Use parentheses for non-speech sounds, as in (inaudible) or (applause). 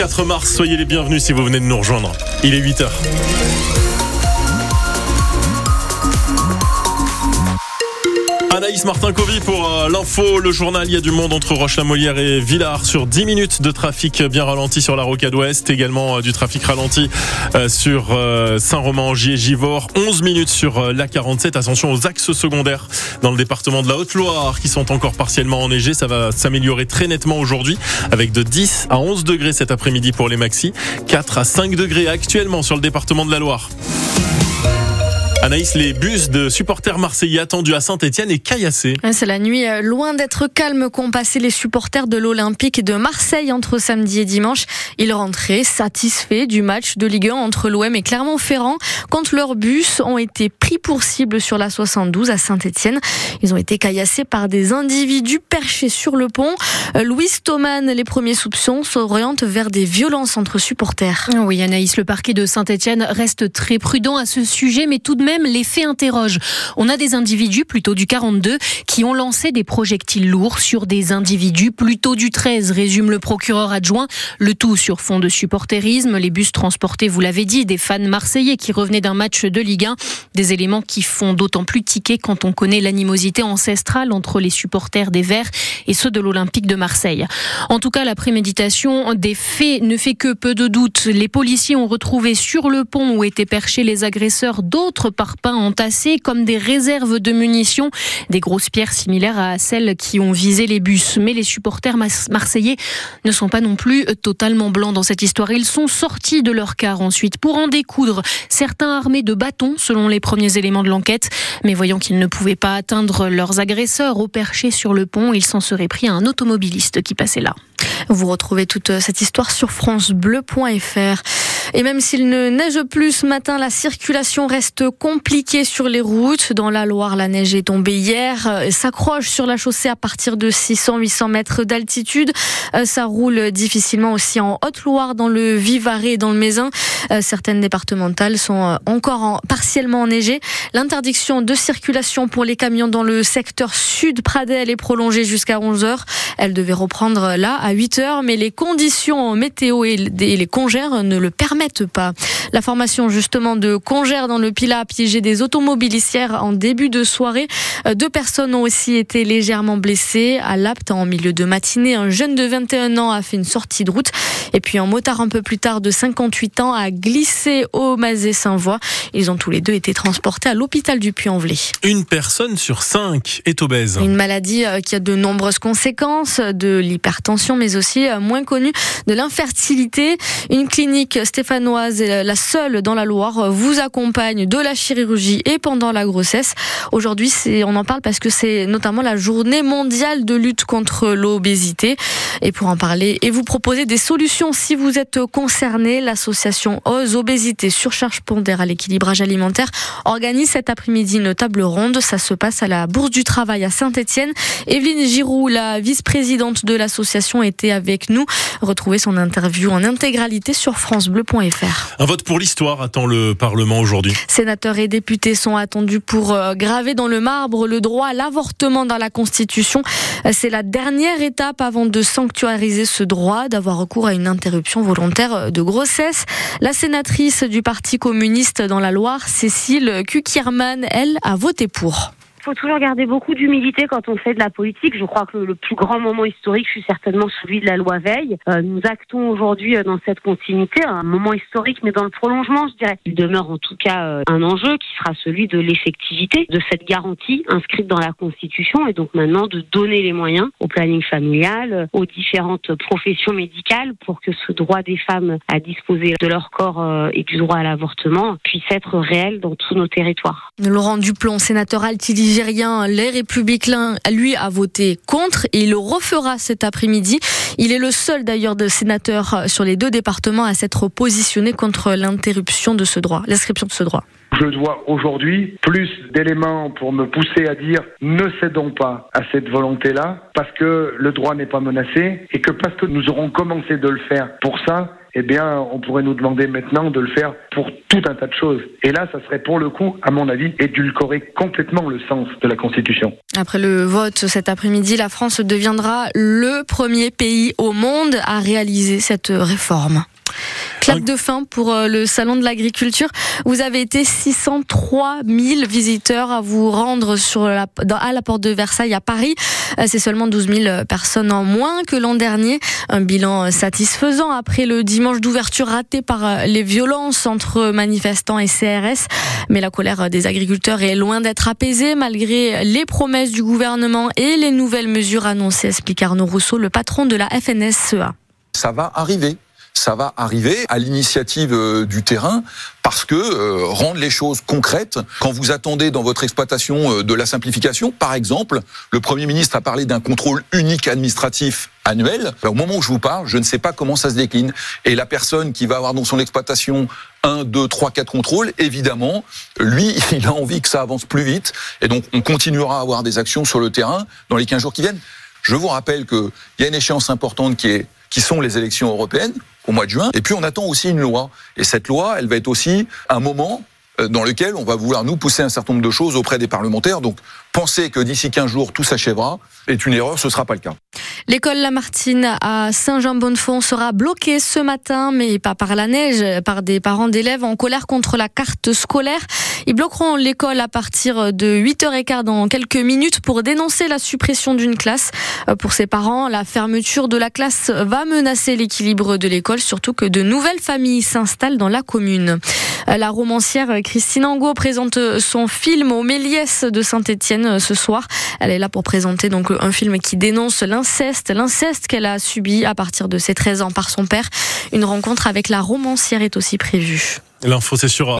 4 mars, soyez les bienvenus si vous venez de nous rejoindre. Il est 8h. Anaïs Martin-Covy pour euh, l'info, le journal. Il y a du monde entre Roche-la-Molière et Villars sur 10 minutes de trafic bien ralenti sur la rocade ouest. Également euh, du trafic ralenti euh, sur Saint-Romain-Angier, Givors. 11 minutes sur la 47. Attention aux axes secondaires dans le département de la Haute-Loire qui sont encore partiellement enneigés. Ça va s'améliorer très nettement aujourd'hui avec de 10 à 11 degrés cet après-midi pour les maxis. 4 à 5 degrés actuellement sur le département de la Loire. Anaïs, les bus de supporters marseillais attendus à Saint-Etienne et caillassés. C'est la nuit, euh, loin d'être calme, qu'ont passé les supporters de l'Olympique de Marseille entre samedi et dimanche. Ils rentraient satisfaits du match de Ligue 1 entre l'OM et Clermont-Ferrand quand leurs bus ont été pris pour cible sur la 72 à Saint-Etienne. Ils ont été caillassés par des individus perchés sur le pont. Euh, Louis Thoman, les premiers soupçons s'orientent vers des violences entre supporters. Oui, Anaïs, le parquet de Saint-Etienne reste très prudent à ce sujet, mais tout de même les faits interrogent. On a des individus plutôt du 42 qui ont lancé des projectiles lourds sur des individus plutôt du 13, résume le procureur adjoint. Le tout sur fond de supporterisme. Les bus transportés, vous l'avez dit, des fans marseillais qui revenaient d'un match de Ligue 1. Des éléments qui font d'autant plus tiquer quand on connaît l'animosité ancestrale entre les supporters des Verts et ceux de l'Olympique de Marseille. En tout cas, la préméditation des faits ne fait que peu de doute. Les policiers ont retrouvé sur le pont où étaient perchés les agresseurs d'autres parpaings entassés comme des réserves de munitions, des grosses pierres similaires à celles qui ont visé les bus. Mais les supporters marseillais ne sont pas non plus totalement blancs dans cette histoire. Ils sont sortis de leur car ensuite pour en découdre, certains armés de bâtons selon les premiers éléments de l'enquête. Mais voyant qu'ils ne pouvaient pas atteindre leurs agresseurs au perché sur le pont, ils s'en seraient pris à un automobiliste qui passait là. Vous retrouvez toute cette histoire sur francebleu.fr. Et même s'il ne neige plus ce matin, la circulation reste compliquée sur les routes. Dans la Loire, la neige est tombée hier, s'accroche sur la chaussée à partir de 600-800 mètres d'altitude. Euh, ça roule difficilement aussi en Haute-Loire, dans le Vivarais et dans le Mézin. Euh, certaines départementales sont euh, encore partiellement enneigées. L'interdiction de circulation pour les camions dans le secteur sud Pradel est prolongée jusqu'à 11 heures. Elle devait reprendre là à 8 heures, mais les conditions météo et les congères ne le permettent pas. La formation justement de congères dans le Pila a piégé des automobilistes en début de soirée. Deux personnes ont aussi été légèrement blessées. À Lapte, en milieu de matinée, un jeune de 21 ans a fait une sortie de route. Et puis un motard un peu plus tard de 58 ans a glissé au Mazé-Saint-Voix. Ils ont tous les deux été transportés à l'hôpital du Puy-en-Velay. Une personne sur cinq est obèse. Une maladie euh, qui a de nombreuses conséquences, de l'hypertension, mais aussi euh, moins connue, de l'infertilité. Une clinique stéphanoise la seule dans la Loire vous accompagne de la chirurgie et pendant la grossesse. Aujourd'hui, on en parle parce que c'est notamment la journée mondiale de lutte contre l'obésité. Et pour en parler et vous proposer des solutions si vous êtes concerné, l'association OZ Obésité Surcharge Pondère à l'équilibrage alimentaire organise cet après-midi une table ronde. Ça se passe à la Bourse du Travail à Saint-Etienne. Evelyne Giroux, la vice-présidente de l'association, était avec nous. Retrouvez son interview en intégralité sur francebleu.fr. Un vote pour l'histoire attend le Parlement aujourd'hui. Sénateurs et députés sont attendus pour euh, graver dans le marbre le droit à l'avortement dans la Constitution. C'est la dernière étape avant de sanctuariser ce droit d'avoir recours à une interruption volontaire de grossesse. La sénatrice du Parti communiste dans la Loire, Cécile Kukierman, elle, a voté pour faut toujours garder beaucoup d'humilité quand on fait de la politique. Je crois que le plus grand moment historique fut certainement celui de la loi Veil. Euh, nous actons aujourd'hui euh, dans cette continuité un moment historique, mais dans le prolongement, je dirais. Il demeure en tout cas euh, un enjeu qui sera celui de l'effectivité de cette garantie inscrite dans la Constitution et donc maintenant de donner les moyens au planning familial, aux différentes professions médicales pour que ce droit des femmes à disposer de leur corps et du droit à l'avortement puisse être réel dans tous nos territoires. Laurent Duplon, sénateur Altilige les Républicains, lui, a voté contre et il le refera cet après-midi. Il est le seul d'ailleurs de sénateurs sur les deux départements à s'être positionné contre l'interruption de ce droit, l'inscription de ce droit. Je dois aujourd'hui plus d'éléments pour me pousser à dire ne cédons pas à cette volonté-là parce que le droit n'est pas menacé et que parce que nous aurons commencé de le faire pour ça, eh bien, on pourrait nous demander maintenant de le faire pour tout un tas de choses. Et là, ça serait pour le coup, à mon avis, édulcorer complètement le sens de la Constitution. Après le vote cet après-midi, la France deviendra le premier pays au monde à réaliser cette réforme. Clap de fin pour euh, le salon de l'agriculture. Vous avez été 603 000 visiteurs à vous rendre sur la, à la porte de Versailles à Paris. Euh, c'est seulement 12 000 personnes en moins que l'an dernier. Un bilan satisfaisant après le dimanche d'ouverture raté par euh, les violences entre manifestants et CRS. Mais la colère des agriculteurs est loin d'être apaisée malgré les promesses du gouvernement et les nouvelles mesures annoncées, explique Arnaud Rousseau, le patron de la FNSEA. Ça va arriver ça va arriver à l'initiative euh, du terrain parce que euh, rendre les choses concrètes, quand vous attendez dans votre exploitation euh, de la simplification, par exemple, le Premier ministre a parlé d'un contrôle unique administratif annuel. au moment où je vous parle, je ne sais pas comment ça se décline. Et la personne qui va avoir dans son exploitation un, deux, trois, quatre contrôles, évidemment, lui, (laughs) il a envie que ça avance plus vite. Et donc, on continuera à avoir des actions sur le terrain dans les 15 jours qui viennent. Je vous rappelle qu'il y a une échéance importante qui est qui sont les élections européennes au mois de juin. Et puis on attend aussi une loi. Et cette loi, elle va être aussi un moment euh, dans lequel on va vouloir nous pousser un certain nombre de choses auprès des parlementaires. Donc penser que d'ici 15 jours tout s'achèvera est une erreur, ce ne sera pas le cas. L'école Lamartine à Saint-Jean-Bonnefond sera bloquée ce matin, mais pas par la neige, par des parents d'élèves en colère contre la carte scolaire. Ils bloqueront l'école à partir de 8h15 dans quelques minutes pour dénoncer la suppression d'une classe. Euh, pour ces parents, la fermeture de la classe va menacer l'équilibre de l'école, surtout que de nouvelles familles s'installent dans la commune. Euh, la romancière Christine Angot présente son film au Méliès de Saint-Étienne euh, ce soir. Elle est là pour présenter donc un film qui dénonce l'inceste, qu'elle a subi à partir de ses 13 ans par son père. Une rencontre avec la romancière est aussi prévue. L'info c'est sur